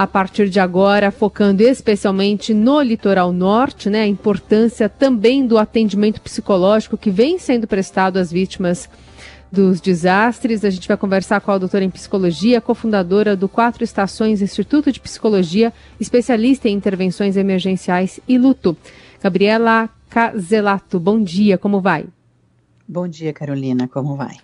a partir de agora, focando especialmente no litoral norte, né? A importância também do atendimento psicológico que vem sendo prestado às vítimas dos desastres. A gente vai conversar com a doutora em psicologia, cofundadora do Quatro Estações Instituto de Psicologia, especialista em intervenções emergenciais e luto. Gabriela Caselato, bom dia, como vai? Bom dia, Carolina, como vai?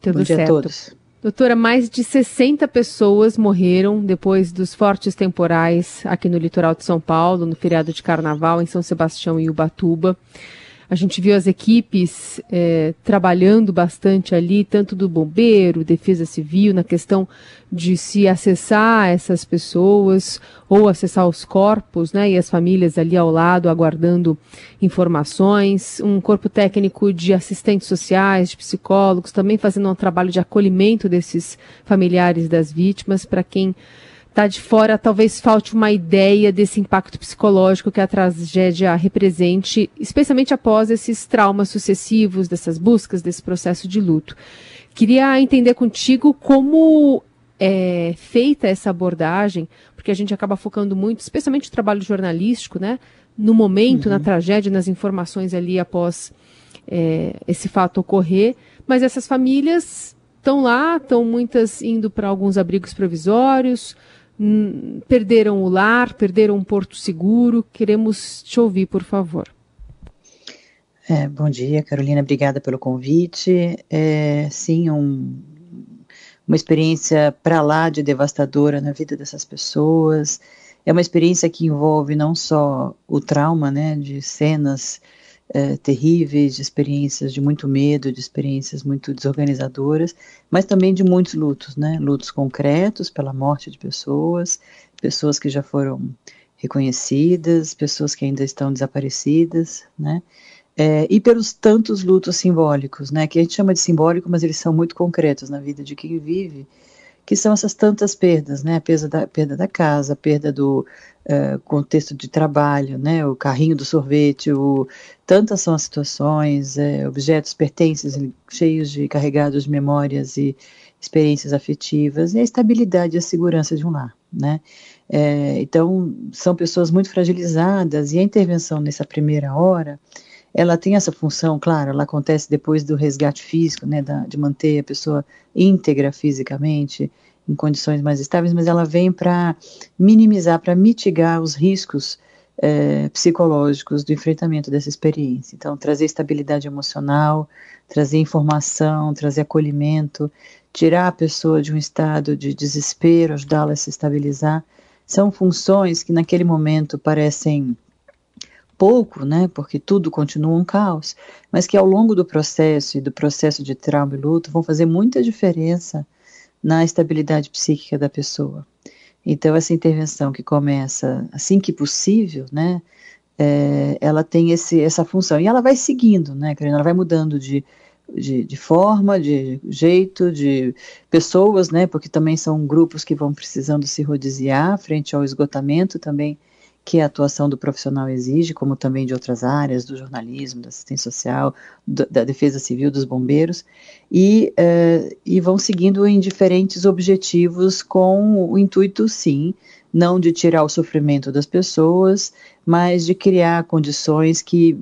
Tudo bom dia certo. a todos. Doutora, mais de 60 pessoas morreram depois dos fortes temporais aqui no litoral de São Paulo, no feriado de carnaval, em São Sebastião e Ubatuba. A gente viu as equipes é, trabalhando bastante ali, tanto do bombeiro, defesa civil, na questão de se acessar essas pessoas ou acessar os corpos, né, e as famílias ali ao lado aguardando informações, um corpo técnico de assistentes sociais, de psicólogos, também fazendo um trabalho de acolhimento desses familiares das vítimas, para quem está de fora, talvez falte uma ideia desse impacto psicológico que a tragédia represente, especialmente após esses traumas sucessivos, dessas buscas, desse processo de luto. Queria entender contigo como é feita essa abordagem, porque a gente acaba focando muito, especialmente o trabalho jornalístico, né? No momento, uhum. na tragédia, nas informações ali após é, esse fato ocorrer, mas essas famílias estão lá, estão muitas indo para alguns abrigos provisórios, perderam o lar, perderam um porto seguro. Queremos te ouvir, por favor. É, bom dia, Carolina. Obrigada pelo convite. É, sim, um, uma experiência para lá de devastadora na vida dessas pessoas. É uma experiência que envolve não só o trauma, né, de cenas é, terríveis, de experiências de muito medo, de experiências muito desorganizadoras, mas também de muitos lutos, né? Lutos concretos pela morte de pessoas, pessoas que já foram reconhecidas, pessoas que ainda estão desaparecidas, né? É, e pelos tantos lutos simbólicos, né? Que a gente chama de simbólico, mas eles são muito concretos na vida de quem vive que são essas tantas perdas, né? A perda da, perda da casa, a perda do uh, contexto de trabalho, né? O carrinho do sorvete, o, tantas são as situações, é, objetos, pertences cheios de carregados de memórias e experiências afetivas, e a estabilidade e a segurança de um lar, né? É, então, são pessoas muito fragilizadas, e a intervenção nessa primeira hora, ela tem essa função, claro, ela acontece depois do resgate físico, né, da, de manter a pessoa íntegra fisicamente, em condições mais estáveis, mas ela vem para minimizar, para mitigar os riscos é, psicológicos do enfrentamento dessa experiência. Então, trazer estabilidade emocional, trazer informação, trazer acolhimento, tirar a pessoa de um estado de desespero, ajudá-la a se estabilizar, são funções que naquele momento parecem pouco, né, porque tudo continua um caos, mas que ao longo do processo e do processo de trauma e luto vão fazer muita diferença na estabilidade psíquica da pessoa. Então, essa intervenção que começa assim que possível, né, é, ela tem esse, essa função. E ela vai seguindo, né? Ela vai mudando de, de, de, forma, de jeito, de pessoas, né, porque também são grupos que vão precisando se rodiziar frente ao esgotamento também que a atuação do profissional exige, como também de outras áreas, do jornalismo, da assistência social, do, da defesa civil, dos bombeiros, e, uh, e vão seguindo em diferentes objetivos com o intuito, sim, não de tirar o sofrimento das pessoas, mas de criar condições que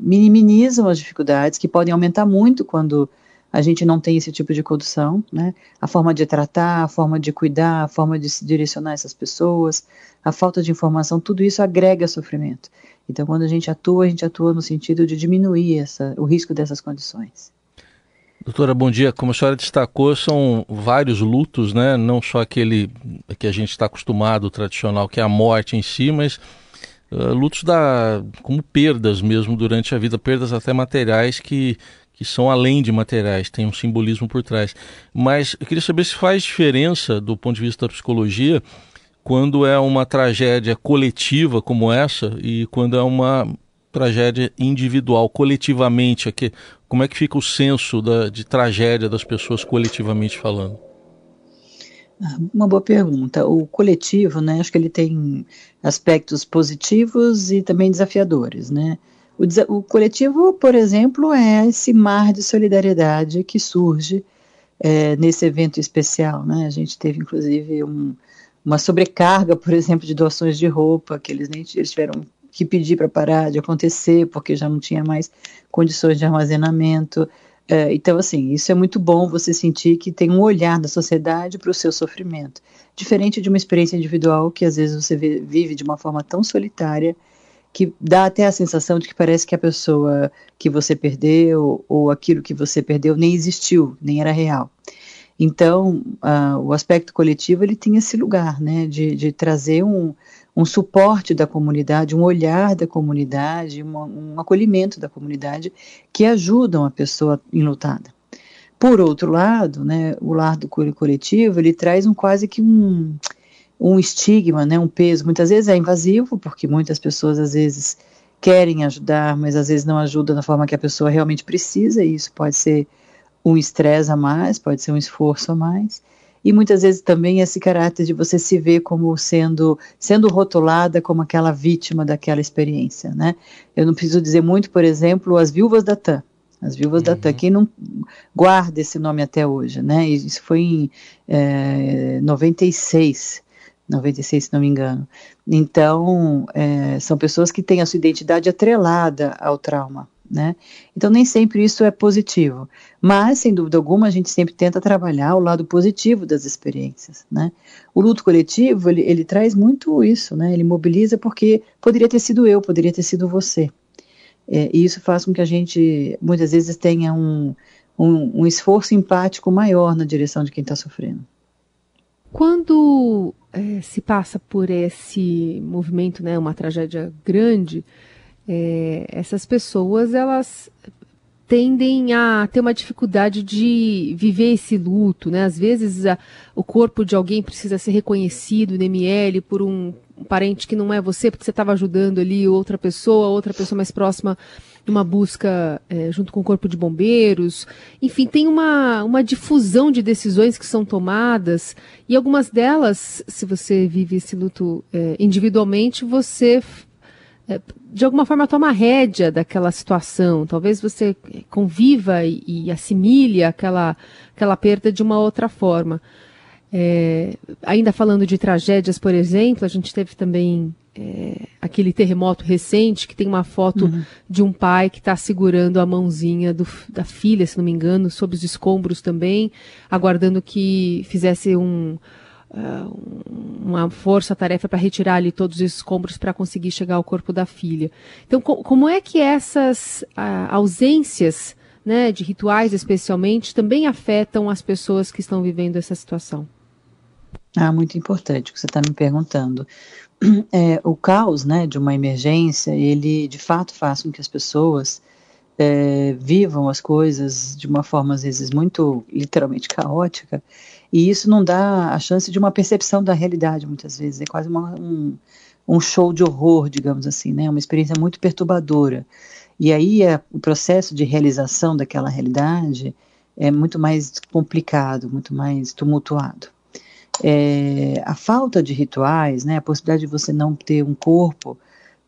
minimizam as dificuldades, que podem aumentar muito quando a gente não tem esse tipo de condução, né? A forma de tratar, a forma de cuidar, a forma de se direcionar essas pessoas, a falta de informação, tudo isso agrega sofrimento. Então, quando a gente atua, a gente atua no sentido de diminuir essa, o risco dessas condições. Doutora, bom dia. Como a senhora destacou, são vários lutos, né? Não só aquele que a gente está acostumado, tradicional, que é a morte em si, mas uh, lutos da, como perdas mesmo durante a vida, perdas até materiais que que são além de materiais, tem um simbolismo por trás. Mas eu queria saber se faz diferença, do ponto de vista da psicologia, quando é uma tragédia coletiva como essa e quando é uma tragédia individual, coletivamente. Aqui, como é que fica o senso da, de tragédia das pessoas coletivamente falando? Ah, uma boa pergunta. O coletivo, né, acho que ele tem aspectos positivos e também desafiadores, né? O, o, coletivo, por exemplo, é esse mar de solidariedade que surge é, nesse evento especial. Né? A gente teve, inclusive, um, uma sobrecarga, por exemplo, de doações de roupa, que eles nem eles tiveram que pedir para parar de acontecer, porque já não tinha mais condições de armazenamento. É, então, assim, isso é muito bom você sentir que tem um olhar da sociedade para o seu sofrimento, diferente de uma experiência individual que às vezes você vive de uma forma tão solitária que dá até a sensação de que parece que a pessoa que você perdeu ou aquilo que você perdeu nem existiu, nem era real. Então, uh, o aspecto coletivo ele tem esse lugar, né, de, de trazer um, um suporte da comunidade, um olhar da comunidade, uma, um acolhimento da comunidade que ajudam a pessoa enlutada. Por outro lado, né, o lado coletivo ele traz um quase que um, um estigma, né, um peso. Muitas vezes é invasivo, porque muitas pessoas às vezes querem ajudar, mas às vezes não ajudam da forma que a pessoa realmente precisa, e isso pode ser um estresse a mais, pode ser um esforço a mais e muitas vezes também esse caráter de você se ver como sendo sendo rotulada como aquela vítima daquela experiência, né? Eu não preciso dizer muito, por exemplo, as viúvas da TAM. As viúvas uhum. da TAM, quem não guarda esse nome até hoje, né? Isso foi em é, 96, 96, se não me engano. Então, é, são pessoas que têm a sua identidade atrelada ao trauma, né? Então nem sempre isso é positivo, mas sem dúvida alguma a gente sempre tenta trabalhar o lado positivo das experiências, né? O luto coletivo ele, ele traz muito isso, né? Ele mobiliza porque poderia ter sido eu, poderia ter sido você, é, e isso faz com que a gente muitas vezes tenha um, um, um esforço empático maior na direção de quem está sofrendo. Quando é, se passa por esse movimento, né, uma tragédia grande, é, essas pessoas elas tendem a ter uma dificuldade de viver esse luto, né? Às vezes a, o corpo de alguém precisa ser reconhecido no ML por um, um parente que não é você, porque você estava ajudando ali outra pessoa, outra pessoa mais próxima numa busca é, junto com o corpo de bombeiros. Enfim, tem uma, uma difusão de decisões que são tomadas e algumas delas, se você vive esse luto é, individualmente, você é, de alguma forma toma rédea daquela situação. Talvez você conviva e, e assimile aquela, aquela perda de uma outra forma. É, ainda falando de tragédias, por exemplo, a gente teve também é, aquele terremoto recente que tem uma foto uhum. de um pai que está segurando a mãozinha do, da filha, se não me engano, sob os escombros também, aguardando que fizesse um, uma força-tarefa para retirar ali todos os escombros para conseguir chegar ao corpo da filha. Então, co como é que essas uh, ausências né, de rituais, especialmente, também afetam as pessoas que estão vivendo essa situação? Ah, muito importante o que você está me perguntando. É, o caos né, de uma emergência, ele de fato faz com que as pessoas é, vivam as coisas de uma forma, às vezes, muito literalmente caótica, e isso não dá a chance de uma percepção da realidade, muitas vezes. É quase uma, um, um show de horror, digamos assim, né? Uma experiência muito perturbadora. E aí é, o processo de realização daquela realidade é muito mais complicado, muito mais tumultuado. É, a falta de rituais, né, a possibilidade de você não ter um corpo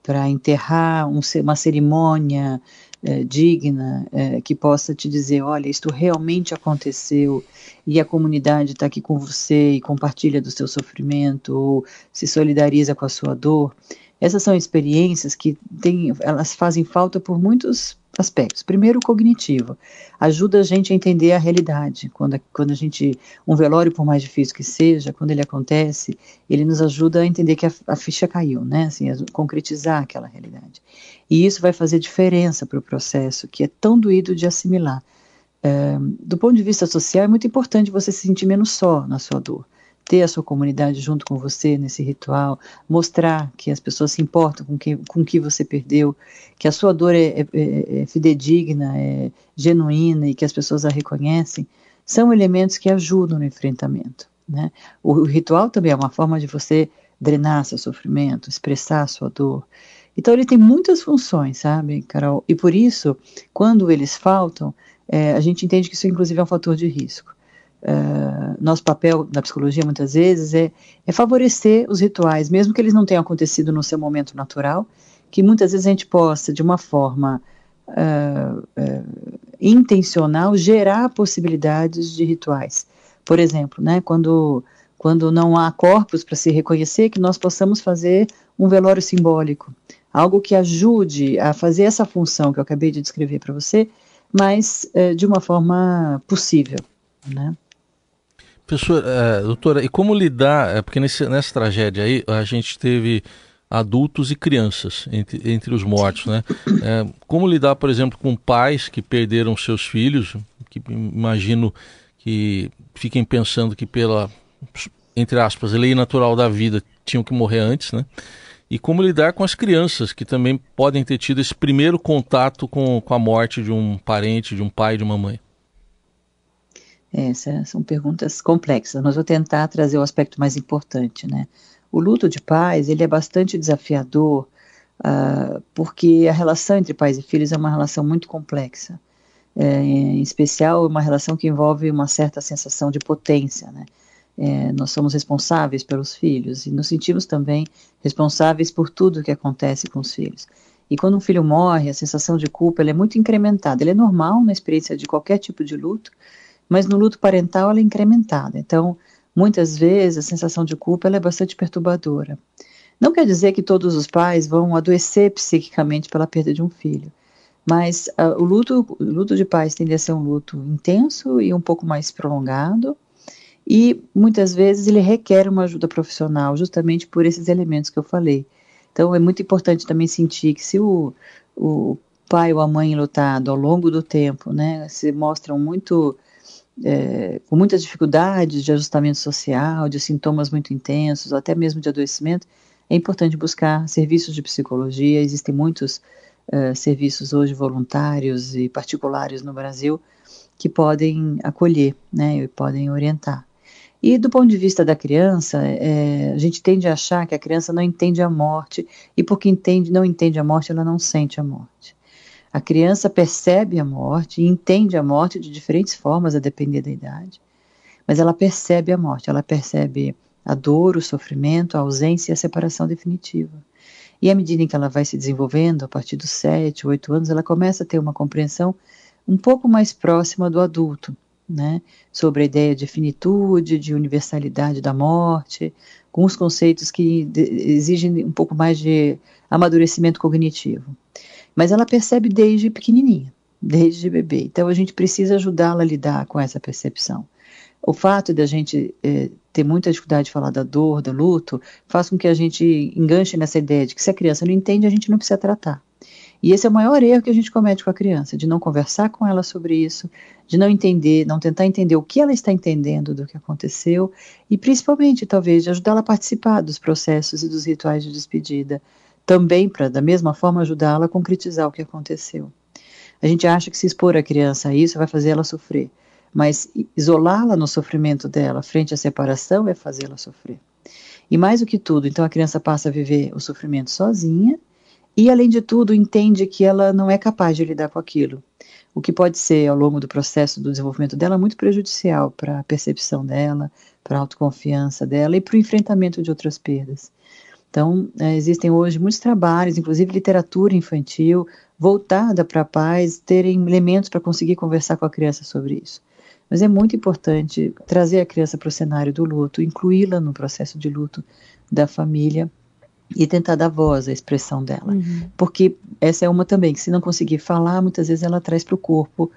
para enterrar, um, uma cerimônia é, digna, é, que possa te dizer, olha, isto realmente aconteceu e a comunidade está aqui com você e compartilha do seu sofrimento ou se solidariza com a sua dor. Essas são experiências que tem, elas fazem falta por muitos aspectos. Primeiro, cognitivo. Ajuda a gente a entender a realidade. Quando, quando a gente. Um velório, por mais difícil que seja, quando ele acontece, ele nos ajuda a entender que a, a ficha caiu, né? Assim, a concretizar aquela realidade. E isso vai fazer diferença para o processo, que é tão doído de assimilar. É, do ponto de vista social, é muito importante você se sentir menos só na sua dor ter a sua comunidade junto com você nesse ritual, mostrar que as pessoas se importam com que, com que você perdeu, que a sua dor é, é, é, é fidedigna, é genuína e que as pessoas a reconhecem, são elementos que ajudam no enfrentamento. Né? O, o ritual também é uma forma de você drenar seu sofrimento, expressar sua dor. Então ele tem muitas funções, sabe, Carol? E por isso, quando eles faltam, é, a gente entende que isso inclusive é um fator de risco. Uh, nosso papel na psicologia muitas vezes é, é, favorecer os rituais, mesmo que eles não tenham acontecido no seu momento natural, que muitas vezes a gente possa, de uma forma uh, uh, intencional, gerar possibilidades de rituais. Por exemplo, né, quando quando não há corpos para se reconhecer, que nós possamos fazer um velório simbólico, algo que ajude a fazer essa função que eu acabei de descrever para você, mas é, de uma forma possível, né? Professor, é, doutora, e como lidar, é, porque nesse, nessa tragédia aí a gente teve adultos e crianças entre, entre os mortos, né? É, como lidar, por exemplo, com pais que perderam seus filhos, que imagino que fiquem pensando que pela, entre aspas, lei natural da vida tinham que morrer antes, né? E como lidar com as crianças que também podem ter tido esse primeiro contato com, com a morte de um parente, de um pai, de uma mãe. Essas são perguntas complexas, mas vou tentar trazer o aspecto mais importante, né? O luto de pais, ele é bastante desafiador, uh, porque a relação entre pais e filhos é uma relação muito complexa. É, em especial, uma relação que envolve uma certa sensação de potência, né? É, nós somos responsáveis pelos filhos e nos sentimos também responsáveis por tudo que acontece com os filhos. E quando um filho morre, a sensação de culpa é muito incrementada. Ela é normal na experiência de qualquer tipo de luto, mas no luto parental ela é incrementada. Então, muitas vezes a sensação de culpa é bastante perturbadora. Não quer dizer que todos os pais vão adoecer psiquicamente pela perda de um filho, mas uh, o, luto, o luto de pais tende a ser um luto intenso e um pouco mais prolongado, e muitas vezes ele requer uma ajuda profissional, justamente por esses elementos que eu falei. Então é muito importante também sentir que se o, o pai ou a mãe lutado ao longo do tempo, né, se mostram muito é, com muitas dificuldades de ajustamento social, de sintomas muito intensos, até mesmo de adoecimento, é importante buscar serviços de psicologia. Existem muitos uh, serviços hoje voluntários e particulares no Brasil que podem acolher né, e podem orientar. E do ponto de vista da criança, é, a gente tende a achar que a criança não entende a morte, e porque entende, não entende a morte, ela não sente a morte. A criança percebe a morte e entende a morte de diferentes formas, a depender da idade. Mas ela percebe a morte, ela percebe a dor, o sofrimento, a ausência e a separação definitiva. E à medida em que ela vai se desenvolvendo, a partir dos 7, 8 anos, ela começa a ter uma compreensão um pouco mais próxima do adulto, né? sobre a ideia de finitude, de universalidade da morte, com os conceitos que exigem um pouco mais de amadurecimento cognitivo. Mas ela percebe desde pequenininha, desde bebê. Então a gente precisa ajudá-la a lidar com essa percepção. O fato de a gente é, ter muita dificuldade de falar da dor, do luto, faz com que a gente enganche nessa ideia de que se a criança não entende, a gente não precisa tratar. E esse é o maior erro que a gente comete com a criança, de não conversar com ela sobre isso, de não entender, não tentar entender o que ela está entendendo do que aconteceu e principalmente, talvez, de ajudá-la a participar dos processos e dos rituais de despedida, também para, da mesma forma, ajudá-la a concretizar o que aconteceu. A gente acha que se expor a criança a isso vai fazer ela sofrer, mas isolá-la no sofrimento dela frente à separação é fazê-la sofrer. E mais do que tudo, então a criança passa a viver o sofrimento sozinha e, além de tudo, entende que ela não é capaz de lidar com aquilo, o que pode ser, ao longo do processo do desenvolvimento dela, muito prejudicial para a percepção dela, para a autoconfiança dela e para o enfrentamento de outras perdas. Então, é, existem hoje muitos trabalhos, inclusive literatura infantil, voltada para pais terem elementos para conseguir conversar com a criança sobre isso. Mas é muito importante trazer a criança para o cenário do luto, incluí-la no processo de luto da família e tentar dar voz à expressão dela. Uhum. Porque essa é uma também, que se não conseguir falar, muitas vezes ela traz para o corpo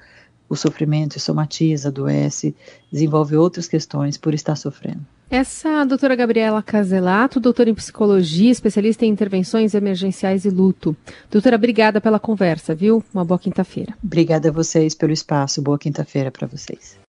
o sofrimento, somatiza, adoece, desenvolve outras questões por estar sofrendo. Essa é a doutora Gabriela Caselato, doutora em psicologia, especialista em intervenções emergenciais e luto. Doutora, obrigada pela conversa, viu? Uma boa quinta-feira. Obrigada a vocês pelo espaço. Boa quinta-feira para vocês.